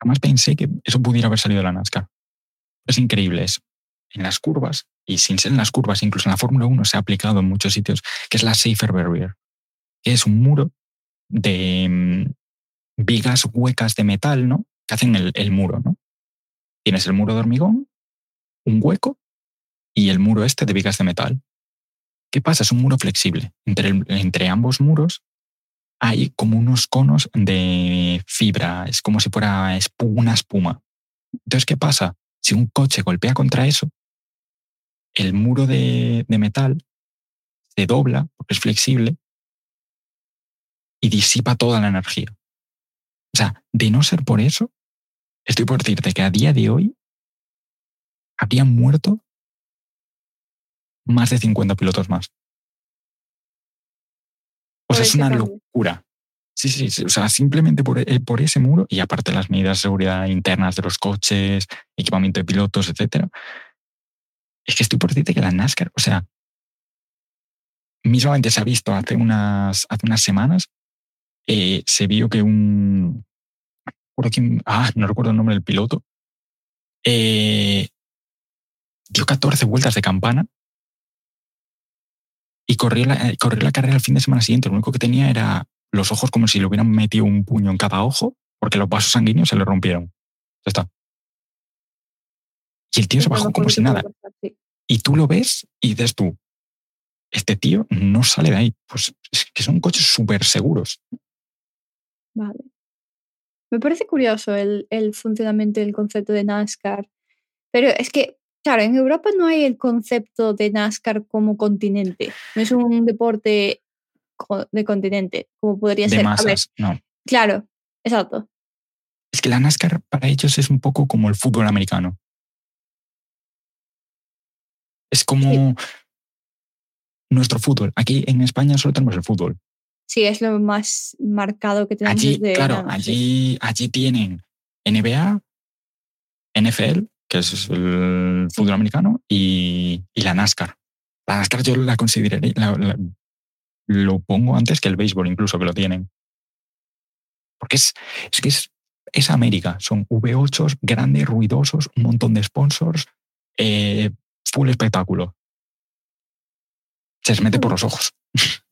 jamás pensé que eso pudiera haber salido de la NASCAR. Es increíble eso. En las curvas, y sin ser en las curvas, incluso en la Fórmula 1 se ha aplicado en muchos sitios, que es la Safer Barrier, que es un muro de mm, vigas huecas de metal, ¿no? Que hacen el, el muro, ¿no? Tienes el muro de hormigón, un hueco y el muro este de vigas de metal. ¿Qué pasa? Es un muro flexible. Entre, entre ambos muros hay como unos conos de fibra, es como si fuera una espuma. Entonces, ¿qué pasa? Si un coche golpea contra eso, el muro de, de metal se dobla, porque es flexible, y disipa toda la energía. O sea, de no ser por eso, estoy por decirte que a día de hoy habrían muerto más de 50 pilotos más. O sea, es una locura. Sí, sí, sí. O sea, simplemente por, eh, por ese muro y aparte las medidas de seguridad internas de los coches, equipamiento de pilotos, etcétera. Es que estoy por decirte que la NASCAR, o sea, mismamente se ha visto hace unas, hace unas semanas, eh, se vio que un. por quién- ah, no recuerdo el nombre del piloto. eh, dio 14 vueltas de campana y corrió la, eh, corrió la carrera el fin de semana siguiente. Lo único que tenía era los ojos como si le hubieran metido un puño en cada ojo porque los vasos sanguíneos se le rompieron. Ya está. Y el tío se bajó como si nada. Y tú lo ves y dices tú, este tío no sale de ahí. Pues es que son coches súper seguros. Vale. Me parece curioso el, el funcionamiento del concepto de NASCAR. Pero es que, claro, en Europa no hay el concepto de NASCAR como continente. No es un deporte de continente, como podría De ser. A ver. No. claro, exacto. Es que la NASCAR para ellos es un poco como el fútbol americano. Es como nuestro fútbol. Aquí en España solo tenemos el fútbol. Sí, es lo más marcado que tenemos Allí, desde claro, allí, allí tienen NBA, NFL, que es el Sí. fútbol americano, y, y la NASCAR. La NASCAR yo la consideraría, la- la- lo pongo antes que el béisbol incluso que lo tienen. Porque es, es que es, es América. Son V8 grandes, ruidosos, un montón de sponsors, eh, full espectáculo. Se les mete por los ojos.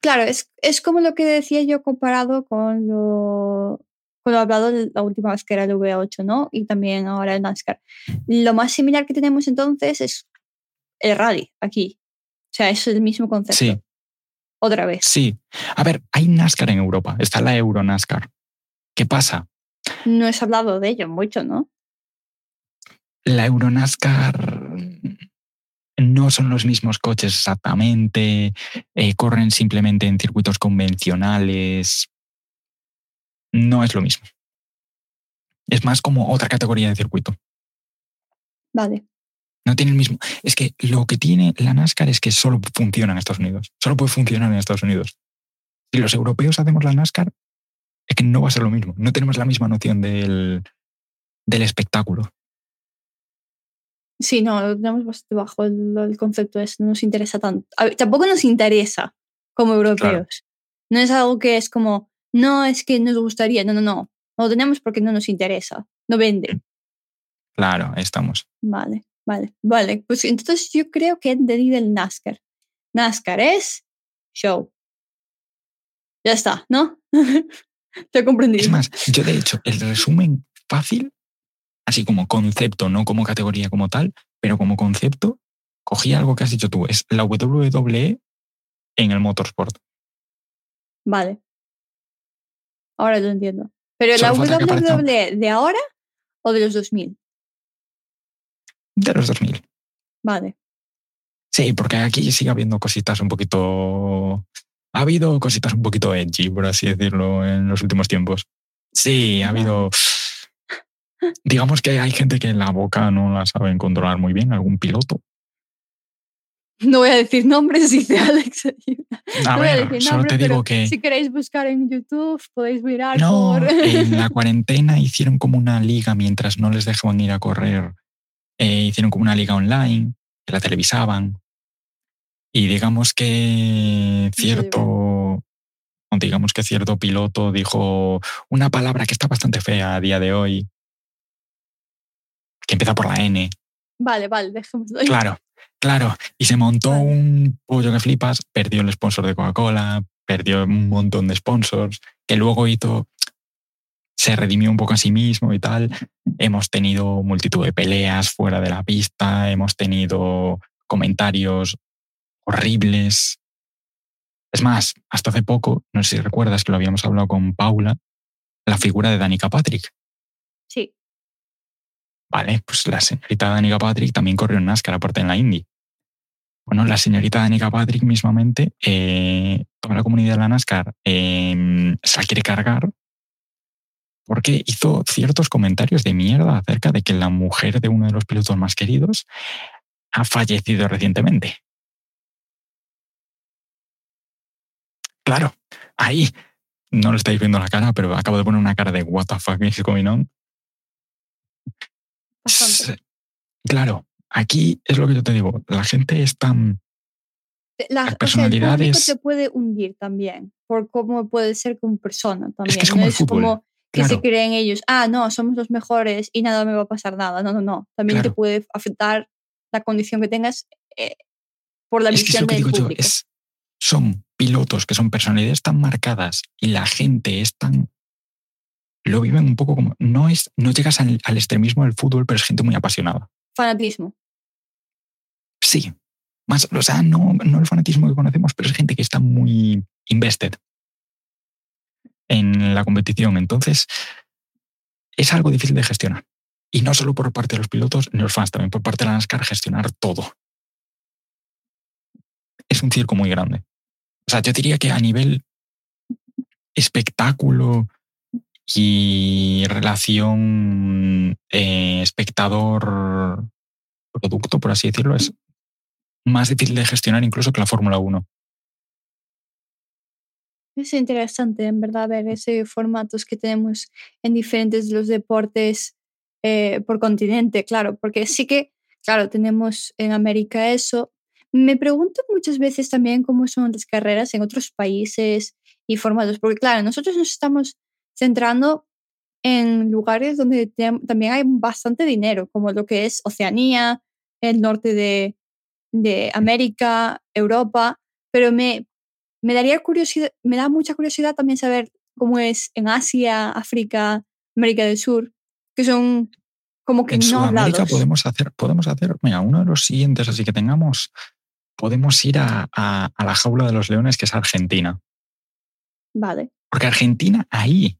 Claro, es, es como lo que decía yo comparado con lo, con lo hablado la última vez que era el V8, ¿no? Y también ahora el NASCAR. Lo más similar que tenemos entonces es el rally aquí. O sea, es el mismo concepto. Sí, Otra vez. sí. A ver, hay NASCAR en Europa. Está la Euro NASCAR. ¿Qué pasa? No has hablado de ello mucho, ¿no? La Euronascar no son los mismos coches exactamente, eh, corren simplemente en circuitos convencionales. No es lo mismo. Es más como otra categoría de circuito. Vale. No tiene el mismo. Es que lo que tiene la NASCAR es que solo funciona en Estados Unidos. Solo puede funcionar en Estados Unidos. Si los europeos hacemos la NASCAR, es que no va a ser lo mismo. No tenemos la misma noción del, del espectáculo. Sí, no, lo tenemos bastante bajo el, el concepto ese, no nos interesa tanto. Ver, tampoco nos interesa como europeos. No es algo que es como, no, es que nos gustaría, no, no, no. No lo tenemos porque no nos interesa, no vende. Claro, ahí estamos. Vale, vale, vale. Pues entonces yo creo que entendí del NASCAR. NASCAR es show. Ya está, ¿no? Te he comprendido. Es más, yo de hecho, el resumen fácil, así como concepto, no como categoría como tal, pero como concepto, cogí algo que has dicho tú, es la WWE en el motorsport. Vale. Ahora lo entiendo. ¿Pero la WWE de ahora o de los 2000? De los 2000. Vale. Sí, porque aquí sigue habiendo cositas un poquito. Ha habido cositas un poquito edgy, por así decirlo, en los últimos tiempos. Sí, ha habido. Digamos que hay gente que en la boca no la saben controlar muy bien, algún piloto. No voy a decir nombres, dice Alex. A ver, solo te digo que. Si queréis buscar en YouTube, podéis mirar. No, en la cuarentena hicieron como una liga mientras no les dejaban ir a correr. Eh, hicieron como una liga online, que la televisaban. Y digamos que cierto. Digamos que cierto piloto dijo una palabra que está bastante fea a día de hoy, que empieza por la N. Vale, vale, dejémoslo. Claro, Claro, y se montó un pollo que flipas, perdió el sponsor de Coca-Cola, perdió un montón de sponsors, que luego hizo, se redimió un poco a sí mismo y tal. Hemos tenido multitud de peleas fuera de la pista, hemos tenido comentarios horribles. Es más, hasta hace poco, no sé si recuerdas que lo habíamos hablado con Paula, la figura de Danica Patrick. Sí. Vale, pues la señorita Danica Patrick también corrió en NASCAR, aparte en la Indy. Bueno, la señorita Danica Patrick mismamente, eh, toda la comunidad de la NASCAR em, se la quiere cargar porque hizo ciertos comentarios de mierda acerca de que la mujer de uno de los pilotos más queridos ha fallecido recientemente. Claro, ahí no lo estáis viendo la cara, pero acabo de poner una cara de what the fuck is going on. Claro, aquí es lo que yo te digo, la gente es tan... La, personalidades... te puede hundir también, por cómo puede ser como persona también. Es, como, que se creen ellos, ah, no, somos los mejores y nada me va a pasar nada. No, no, no. También te puede afectar la condición que tengas eh, por la visión del público. son pilotos que son personalidades tan marcadas y la gente es tan lo viven un poco como, no, es, no llegas al, extremismo del fútbol, pero es gente muy apasionada. Fanatismo. Sí, más, o sea, no, no el fanatismo que conocemos, pero es gente que está muy invested en la competición. Entonces, es algo difícil de gestionar. Y no solo por parte de los pilotos ni los fans, también por parte de la NASCAR gestionar todo. Es un circo muy grande. O sea, yo diría que a nivel espectáculo, y relación eh, espectador-producto, por así decirlo, es más difícil de gestionar incluso que la Fórmula 1. Es interesante, en verdad, ver esos formatos que tenemos en diferentes los deportes eh, por continente, claro, porque sí que, claro, tenemos en América eso. Me pregunto muchas veces también cómo son las carreras en otros países y formatos, porque claro, nosotros nos estamos centrando en lugares donde también hay bastante dinero, como lo que es Oceanía, el norte de, de América, Europa, pero me, me daría curiosidad, me da mucha curiosidad también saber cómo es en Asia, África, América del Sur, que son como que en no Sudamérica podemos hacer, podemos hacer, mira, uno de los siguientes, así que tengamos, podemos ir a, a, a la jaula de los leones, que es Argentina. Vale. Porque Argentina ahí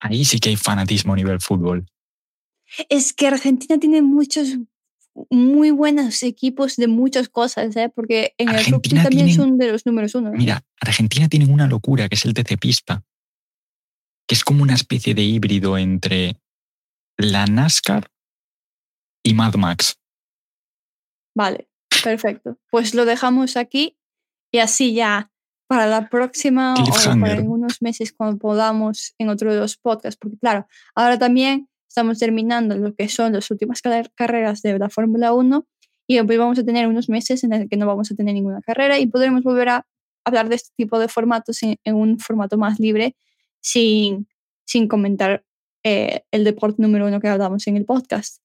ahí sí que hay fanatismo a nivel fútbol. Es que Argentina tiene muchos muy buenos equipos de muchas cosas, ¿eh? porque en el rugby también son de los números uno. Mira, Argentina tiene una locura que es el TC Pista, que es como una especie de híbrido entre la NASCAR y Mad Max. Vale, perfecto. Pues lo dejamos aquí y así ya para la próxima o para unos meses cuando podamos en otro de los podcasts, porque claro, ahora también estamos terminando lo que son las últimas carreras de la Fórmula 1 y después vamos a tener unos meses en el que no vamos a tener ninguna carrera y podremos volver a hablar de este tipo de formatos en, un formato más libre sin, sin comentar eh, el deporte número uno que hablamos en el podcast.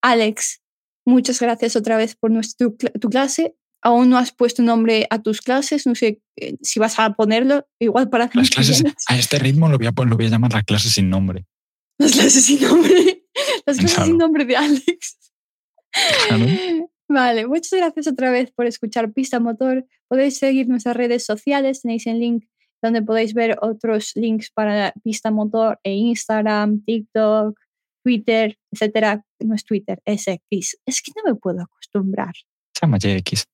Alex, muchas gracias otra vez por nuestro, tu clase. Aún no has puesto nombre a tus clases, no sé eh, si vas a ponerlo, igual para... Las clases, a este ritmo lo voy, a, lo voy a llamar las clases sin nombre. Las clases sin nombre. Las clases sin nombre de Alex. Vale, muchas gracias otra vez por escuchar Pista Motor. Podéis seguir nuestras redes sociales, tenéis el link donde podéis ver otros links para Pista Motor e Instagram, TikTok, Twitter, etcétera. No es Twitter, es X. Es que no me puedo acostumbrar. Se llama X.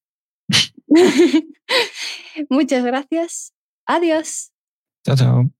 Muchas gracias. Adiós. Chao, chao.